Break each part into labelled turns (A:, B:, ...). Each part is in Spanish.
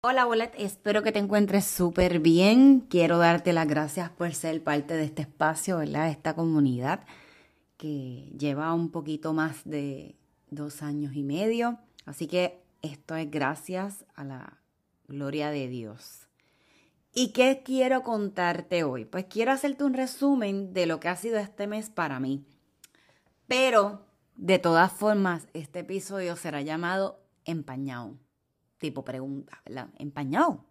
A: Hola, hola, espero que te encuentres súper bien. Quiero darte las gracias por ser parte de este espacio, ¿verdad? Esta comunidad que lleva un poquito más de dos años y medio. Así que esto es gracias a la gloria de Dios. ¿Y qué quiero contarte hoy? Pues quiero hacerte un resumen de lo que ha sido este mes para mí. Pero, de todas formas, este episodio será llamado Empañado tipo pregunta, ¿verdad? Empañado.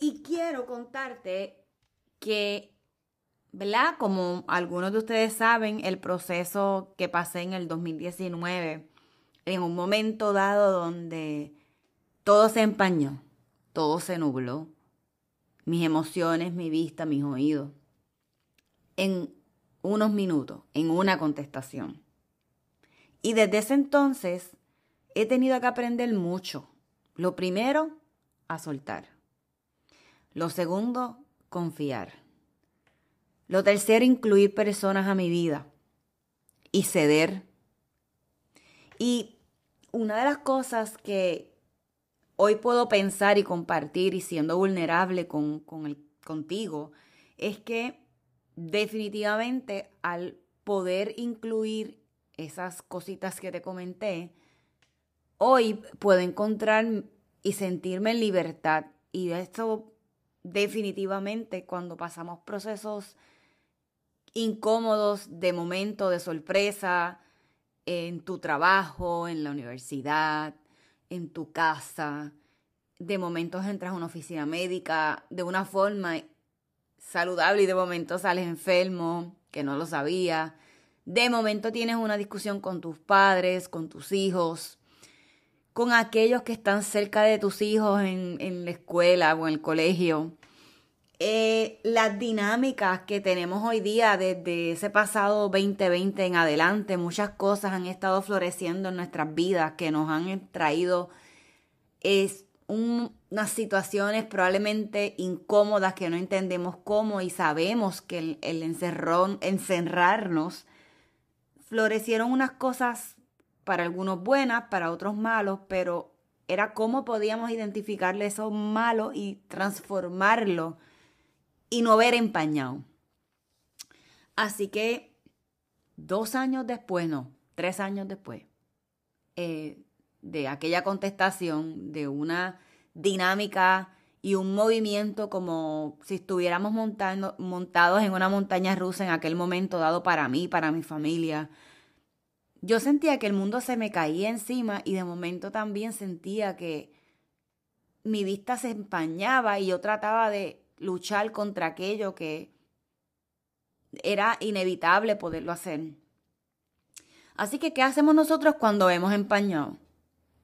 A: Y quiero contarte que, ¿verdad? Como algunos de ustedes saben, el proceso que pasé en el 2019, en un momento dado donde todo se empañó, todo se nubló, mis emociones, mi vista, mis oídos, en unos minutos, en una contestación. Y desde ese entonces he tenido que aprender mucho lo primero, a soltar. Lo segundo, confiar. Lo tercero, incluir personas a mi vida y ceder. Y una de las cosas que hoy puedo pensar y compartir y siendo vulnerable con, contigo es que definitivamente al poder incluir esas cositas que te comenté, hoy puedo encontrar y sentirme en libertad. Y esto definitivamente cuando pasamos procesos incómodos de momento, de sorpresa, en tu trabajo, en la universidad, en tu casa, de momentos entras a una oficina médica de una forma saludable y de momento sales enfermo, que no lo sabía. De momento tienes una discusión con tus padres, con tus hijos, con aquellos que están cerca de tus hijos en, la escuela o en el colegio. Eh, las dinámicas que tenemos hoy día desde ese pasado 2020 en adelante, muchas cosas han estado floreciendo en nuestras vidas que nos han traído es unas situaciones probablemente incómodas que no entendemos cómo y sabemos que el, el encerrón, encerrarnos florecieron unas cosas para algunos buenas, para otros malos, pero era cómo podíamos identificarle esos malos y transformarlo y no ver empañado. Así que dos años después, no, tres años después, eh, de aquella contestación, de una dinámica y un movimiento como si estuviéramos montados en una montaña rusa en aquel momento dado para mí, para mi familia, yo sentía que el mundo se me caía encima y de momento también sentía que mi vista se empañaba y yo trataba de
B: luchar contra aquello que era inevitable poderlo hacer. Así que, ¿qué hacemos nosotros cuando vemos empañado?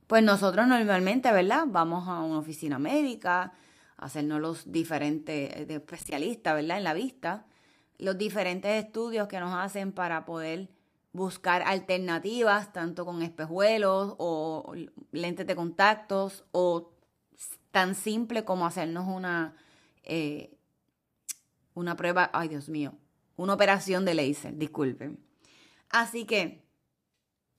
B: Pues nosotros normalmente, ¿verdad? Vamos a una oficina médica, a hacernos los diferentes eh, especialistas, ¿verdad? En la vista, los diferentes estudios que nos hacen para poder buscar alternativas, tanto con espejuelos o lentes de contactos, o tan simple como hacernos una, eh, una prueba, ay Dios mío, una operación de láser, disculpen. Así que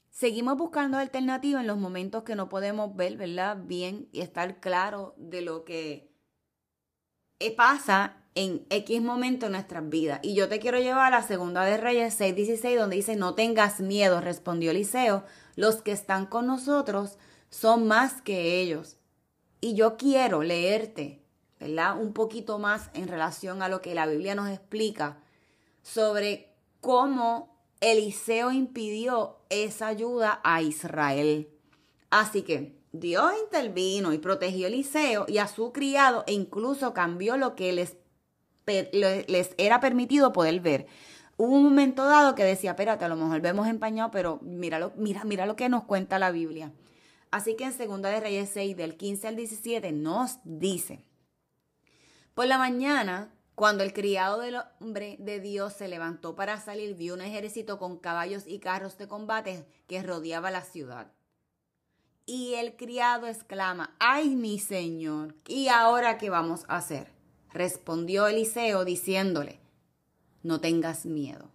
B: seguimos buscando alternativas en los momentos que no podemos ver, ¿verdad? Bien y estar claro de lo que pasa en X momento en nuestras vidas. Y yo te quiero llevar a la Segunda de Reyes 6:16, donde dice, no tengas miedo, respondió Eliseo, los que están con nosotros son más que ellos. Y yo quiero leerte, ¿verdad? Un poquito más en relación a lo que la Biblia nos explica sobre cómo Eliseo impidió esa ayuda a Israel. Así que Dios intervino y protegió Eliseo y a su criado e incluso cambió lo que les, les era permitido poder ver. Hubo un momento dado que decía, espérate, a lo mejor vemos empañado, pero mira, mira, mira lo que nos cuenta la Biblia. Así que en 2 de Reyes 6, del 15 al 17, nos dice, por la mañana cuando el criado del hombre de Dios se levantó para salir, vio un ejército con caballos y carros de combate que rodeaba la ciudad. Y el criado exclama, ¡ay mi señor! ¿Y ahora qué vamos a hacer? Respondió Eliseo diciéndole, no tengas miedo,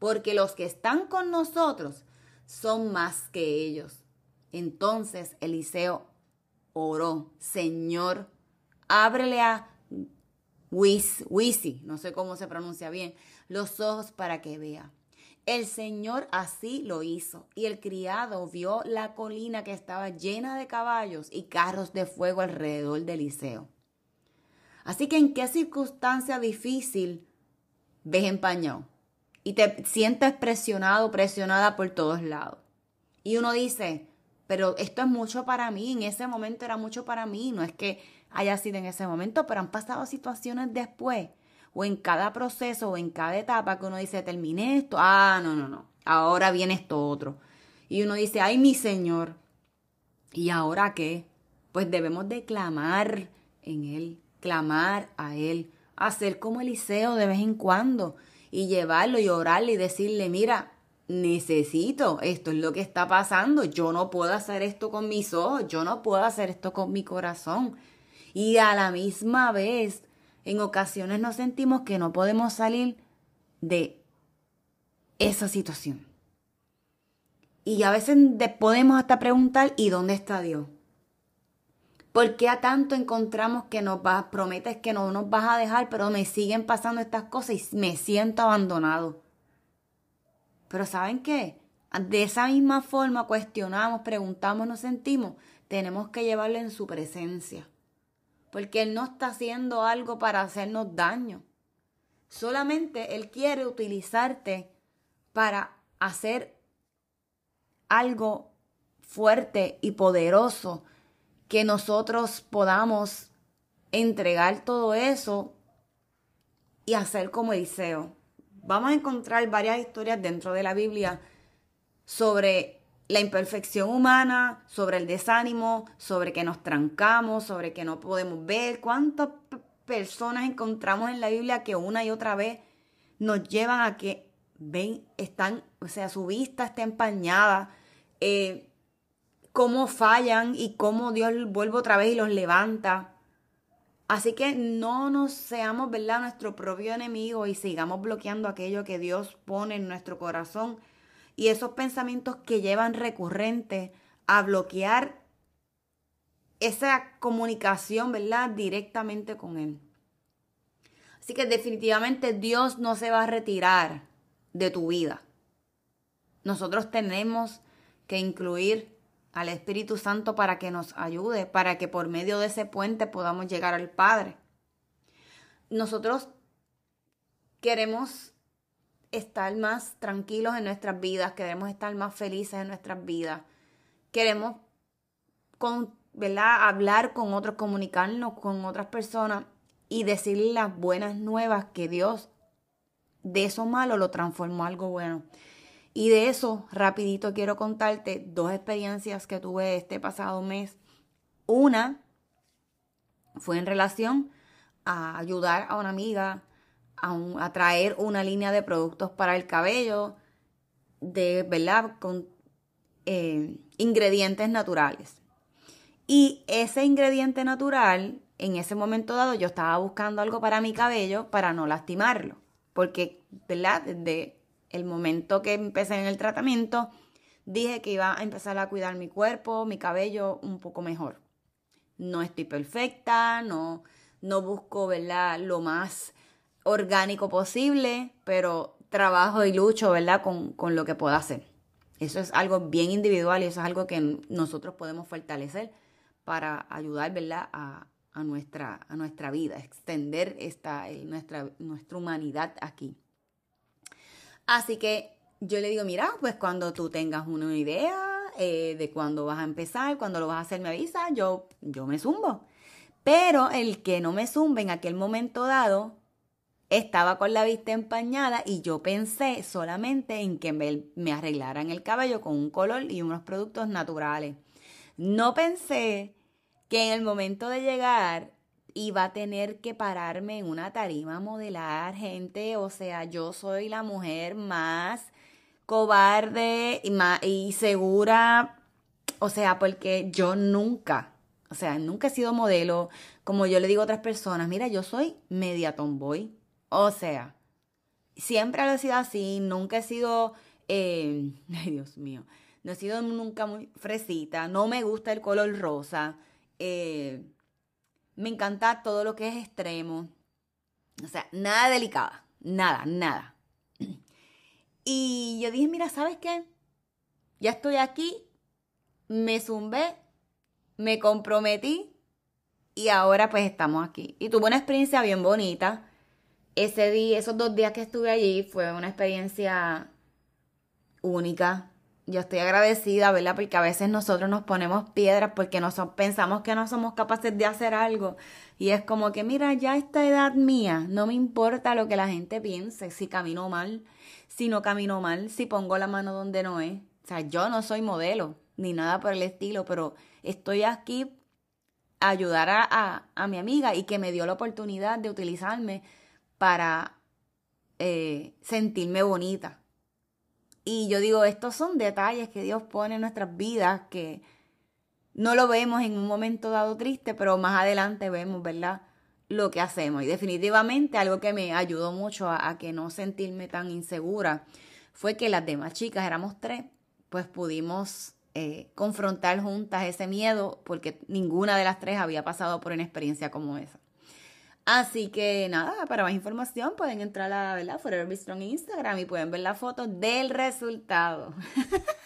B: porque los que están con nosotros son más que ellos. Entonces Eliseo oró, Señor, ábrele a Wisi, no sé cómo se pronuncia bien, los ojos para que vea. El Señor así lo hizo, y el criado vio la colina que estaba llena de caballos y carros de fuego alrededor de Eliseo. Así que en qué circunstancia difícil ves empañado y te sientes presionado, presionada por todos lados. Y uno dice, pero esto es mucho para mí, en ese momento era mucho para mí, no es que haya sido en ese momento, pero han pasado situaciones después o en cada proceso o en cada etapa que uno dice, terminé esto, ah, no, no, no, ahora viene esto otro. Y uno dice, ay, mi Señor, ¿y ahora qué? Pues debemos de clamar en Él, clamar a Él, hacer como Eliseo de vez en cuando y llevarlo y orarle y decirle, mira, necesito, esto es lo que está pasando, yo no puedo hacer esto con mis ojos, yo no puedo hacer esto con mi corazón. Y a la misma vez, en ocasiones nos sentimos que no podemos salir de esa situación. Y a veces podemos hasta preguntar, ¿y dónde está Dios? ¿Por qué a tanto encontramos que nos vas, prometes que no nos vas a dejar, pero me siguen pasando estas cosas y me siento abandonado? Pero ¿saben qué? De esa misma forma cuestionamos, preguntamos, nos sentimos, tenemos que llevarlo en su presencia porque Él no está haciendo algo para hacernos daño. Solamente Él quiere utilizarte para hacer algo fuerte y poderoso que nosotros podamos entregar todo eso y hacer como Eliseo. Vamos a encontrar varias historias dentro de la Biblia sobre la imperfección humana, sobre el desánimo, sobre que nos trancamos, sobre que no podemos ver. ¿Cuántas personas encontramos en la Biblia que una y otra vez nos llevan a que ven, están, o sea, su vista está empañada, eh, cómo fallan y cómo Dios vuelve otra vez y los levanta. Así que no nos seamos, ¿verdad?, nuestro propio enemigo y sigamos bloqueando aquello que Dios pone en nuestro corazón y esos pensamientos que llevan recurrente a bloquear esa comunicación, ¿verdad? Directamente con Él. Así que definitivamente Dios no se va a retirar de tu vida. Nosotros tenemos que incluir al Espíritu Santo para que nos ayude, para que por medio de ese puente podamos llegar al Padre. Nosotros queremos estar más tranquilos en nuestras vidas, queremos estar más felices en nuestras vidas, queremos con, hablar con otros, comunicarnos con otras personas y decirle las buenas nuevas que Dios de eso malo lo transformó a algo bueno. Y de eso, rapidito quiero contarte dos experiencias que tuve este pasado mes. Una fue en relación a ayudar a una amiga a, traer una línea de productos para el cabello de, ¿verdad? Con eh, ingredientes naturales. Y ese ingrediente natural, en ese momento dado, yo estaba buscando algo para mi cabello para no lastimarlo. Porque, ¿verdad? El momento que empecé en el tratamiento, dije que iba a empezar a cuidar mi cuerpo, mi cabello un poco mejor. No estoy perfecta, no, no busco, ¿verdad? Lo más orgánico posible, pero trabajo y lucho, ¿verdad? Con, con lo que puedo hacer. Eso es algo bien individual y eso es algo que nosotros podemos fortalecer para ayudar, ¿verdad? A, nuestra, a nuestra vida, extender esta, nuestra, nuestra humanidad aquí. Así que yo le digo, mira, pues cuando tú tengas una idea eh, de cuándo vas a empezar, cuando lo vas a hacer, me avisa, yo, yo me zumbo. Pero el que no me zumbe en aquel momento dado, estaba con la vista empañada y yo pensé solamente en que me, me arreglaran el cabello con un color y unos productos naturales. No pensé que en el momento de llegar iba a tener que pararme en una tarima a modelar gente, o sea, yo soy la mujer más cobarde y, más, y segura, o sea, porque yo nunca, o sea, nunca he sido modelo, como yo le digo a otras personas, mira, yo soy media tomboy, o sea, siempre lo he sido así, nunca he sido, eh, ay Dios mío, no he sido nunca muy fresita, no me gusta el color rosa, eh, me encanta todo lo que es extremo. O sea, nada delicada. Nada, nada. Y yo dije, mira, ¿sabes qué? Ya estoy aquí, me zumbé, me comprometí y ahora pues estamos aquí. Y tuve una experiencia bien bonita. Ese día, esos dos días que estuve allí fue una experiencia única yo estoy agradecida, ¿verdad? Porque a veces nosotros nos ponemos piedras porque no pensamos que no somos capaces de hacer algo. Y es como que, mira, ya esta edad mía, no me importa lo que la gente piense, si camino mal, si no camino mal, si pongo la mano donde no es. O sea, yo no soy modelo, ni nada por el estilo, pero estoy aquí a ayudar a, a, mi amiga y que me dio la oportunidad de utilizarme para eh, sentirme bonita y yo digo, estos son detalles que Dios pone en nuestras vidas que no lo vemos en un momento dado triste, pero más adelante vemos, ¿verdad? Lo que hacemos. Y definitivamente algo que me ayudó mucho a, que no sentirme tan insegura fue que las demás chicas, éramos tres, pues pudimos eh, confrontar juntas ese miedo porque ninguna de las tres había pasado por una experiencia como esa. Así que nada, para más información pueden entrar a ¿verdad? Forever Be Strong en Instagram y pueden ver la foto del resultado.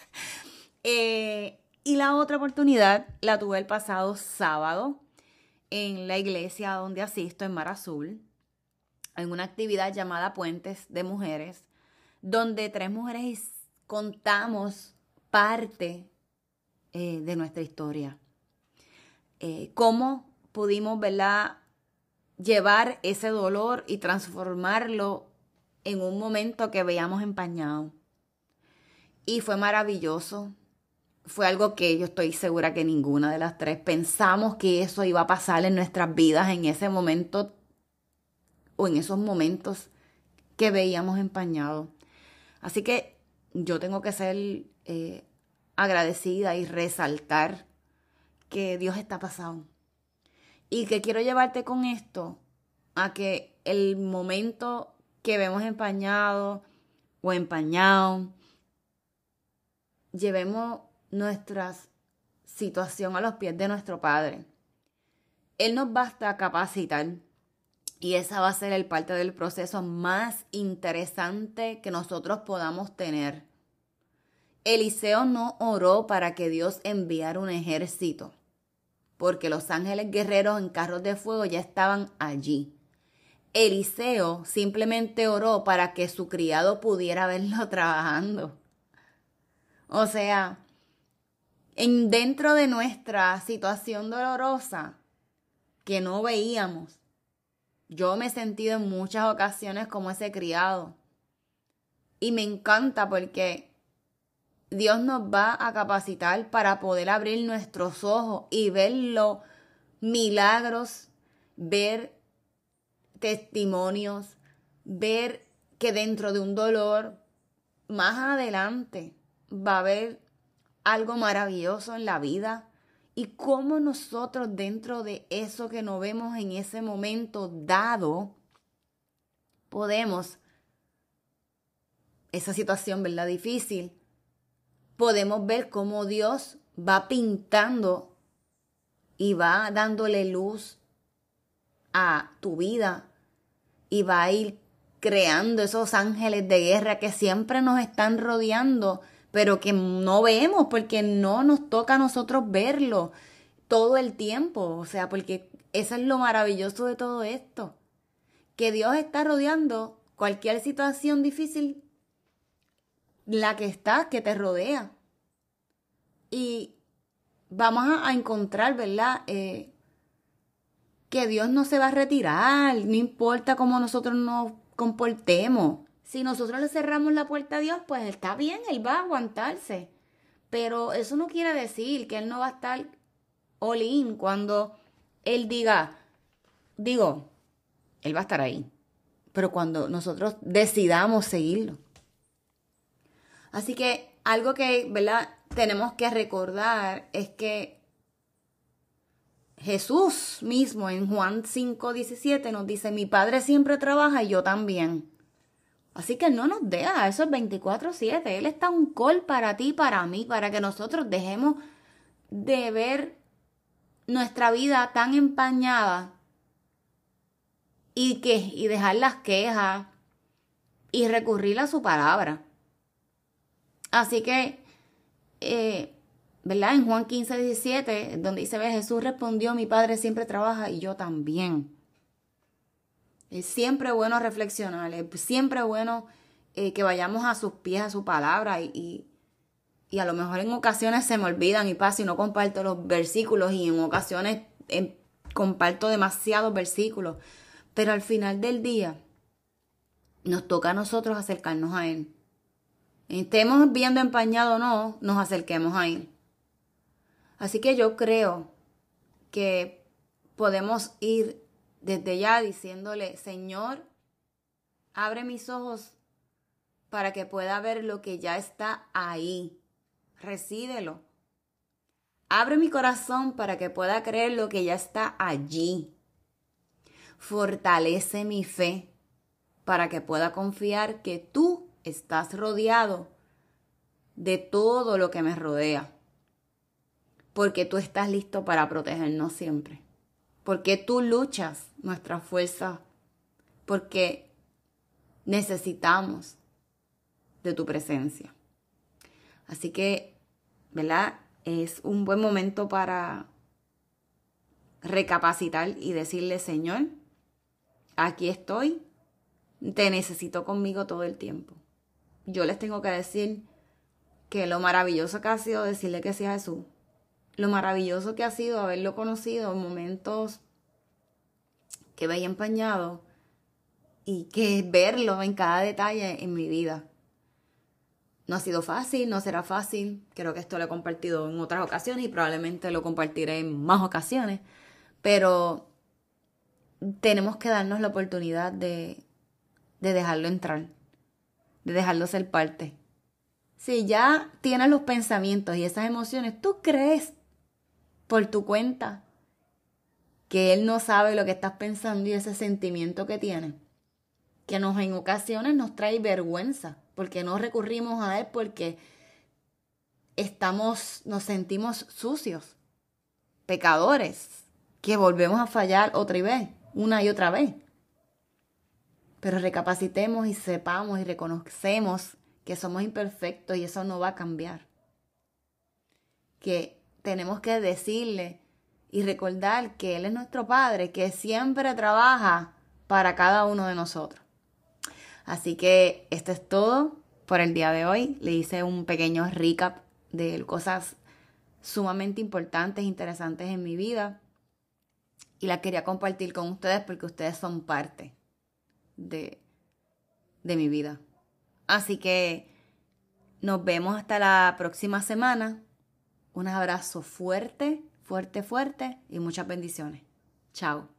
B: Eh, y la otra oportunidad la tuve el pasado sábado en la iglesia donde asisto en Mar Azul, en una actividad llamada Puentes de Mujeres, donde tres mujeres contamos parte eh, de nuestra historia. Eh, cómo pudimos, ¿verdad? Llevar ese dolor y transformarlo en un momento que veíamos empañado. Y fue maravilloso. Fue algo que yo estoy segura que ninguna de las tres pensamos que eso iba a pasar en nuestras vidas en ese momento o en esos momentos que veíamos empañado. Así que yo tengo que ser eh, agradecida y resaltar que Dios está pasado y que quiero llevarte con esto a que el momento que vemos empañado o empañado, llevemos nuestra situación a los pies de nuestro Padre. Él nos basta capacitar y esa va a ser el parte del proceso más interesante que nosotros podamos tener. Eliseo no oró para que Dios enviara un ejército porque los ángeles guerreros en carros de fuego ya estaban allí. Eliseo simplemente oró para que su criado pudiera verlo trabajando. O sea, en dentro de nuestra situación dolorosa que no veíamos, Yo me he sentido en muchas ocasiones como ese criado. Y me encanta porque Dios nos va a capacitar para poder abrir nuestros ojos y ver los milagros, ver testimonios, ver que dentro de un dolor, más adelante, va a haber algo maravilloso en la vida. Y cómo nosotros dentro de eso que nos vemos en ese momento dado, podemos esa situación, ¿verdad? Difícil, podemos ver cómo Dios va pintando y va dándole luz a tu vida y va a ir creando esos ángeles de guerra que siempre nos están rodeando, pero que no vemos porque no nos toca a nosotros verlo todo el tiempo. O sea, porque eso es lo maravilloso de todo esto. Que Dios está rodeando cualquier situación difícil la que está, que te rodea. Y vamos a, encontrar, ¿verdad? Eh, que Dios no se va a retirar, no importa cómo nosotros nos comportemos. Si nosotros le cerramos la puerta a Dios, pues está bien, Él va a aguantarse. Pero eso no quiere decir que Él no va a estar all cuando Él diga, digo, Él va a estar ahí. Pero cuando nosotros decidamos seguirlo. Así que algo que, ¿verdad? Tenemos que recordar es que Jesús mismo en Juan 5, 17 nos dice, mi Padre siempre trabaja y yo también. Así que no nos deja, eso es 24-7. Él está un call para ti, para mí, para que nosotros dejemos de ver nuestra vida tan empañada y, que, y dejar las quejas y recurrir a su palabra. Así que, eh, ¿verdad? En Juan 15, 17, donde dice, ve, Jesús respondió, mi Padre siempre trabaja y yo también. Es siempre bueno reflexionar, es siempre bueno eh, que vayamos a sus pies, a su palabra y, a lo mejor en ocasiones se me olvidan y paso y no comparto los versículos y en ocasiones em, comparto demasiados versículos, pero al final del día nos toca a nosotros acercarnos a Él estemos viendo empañado o no, nos acerquemos a Él. Así que yo creo que podemos ir desde ya diciéndole, Señor, abre mis ojos para que pueda ver lo que ya está ahí. Recídelo. Abre mi corazón para que pueda creer lo que ya está allí. Fortalece mi fe para que pueda confiar que tú estás rodeado de todo lo que me rodea. Porque tú estás listo para protegernos siempre. Porque tú luchas nuestra fuerza. Porque necesitamos de tu presencia. Así que, ¿verdad? Es un buen momento para recapacitar y decirle, Señor, aquí estoy, te necesito conmigo todo el tiempo yo les tengo que decir que lo maravilloso que ha sido decirle que sea Jesús, lo maravilloso que ha sido haberlo conocido en momentos que veía empañado y que verlo en cada detalle en mi vida. No ha sido fácil, no será fácil. Creo que esto lo he compartido en otras ocasiones y probablemente lo compartiré en más ocasiones. Pero tenemos que darnos la oportunidad de, de dejarlo entrar de dejarlo ser parte. Si ya tienes los pensamientos y esas emociones, tú crees por tu cuenta que él no sabe lo que estás pensando y ese sentimiento que tiene, que nos en ocasiones nos trae vergüenza, porque no recurrimos a él porque estamos, nos sentimos sucios, pecadores, que volvemos a fallar otra vez, una y otra vez. Pero recapacitemos y sepamos y reconocemos que somos imperfectos y eso no va a cambiar. Que tenemos que decirle y recordar que Él es nuestro Padre, que siempre trabaja para cada uno de nosotros. Así que esto es todo por el día de hoy. Le hice un pequeño recap de cosas sumamente importantes, interesantes en mi vida. y la quería compartir con ustedes porque ustedes son parte de, de mi vida. Así que nos vemos hasta la próxima semana. Un abrazo fuerte, fuerte, fuerte y muchas bendiciones. Chao.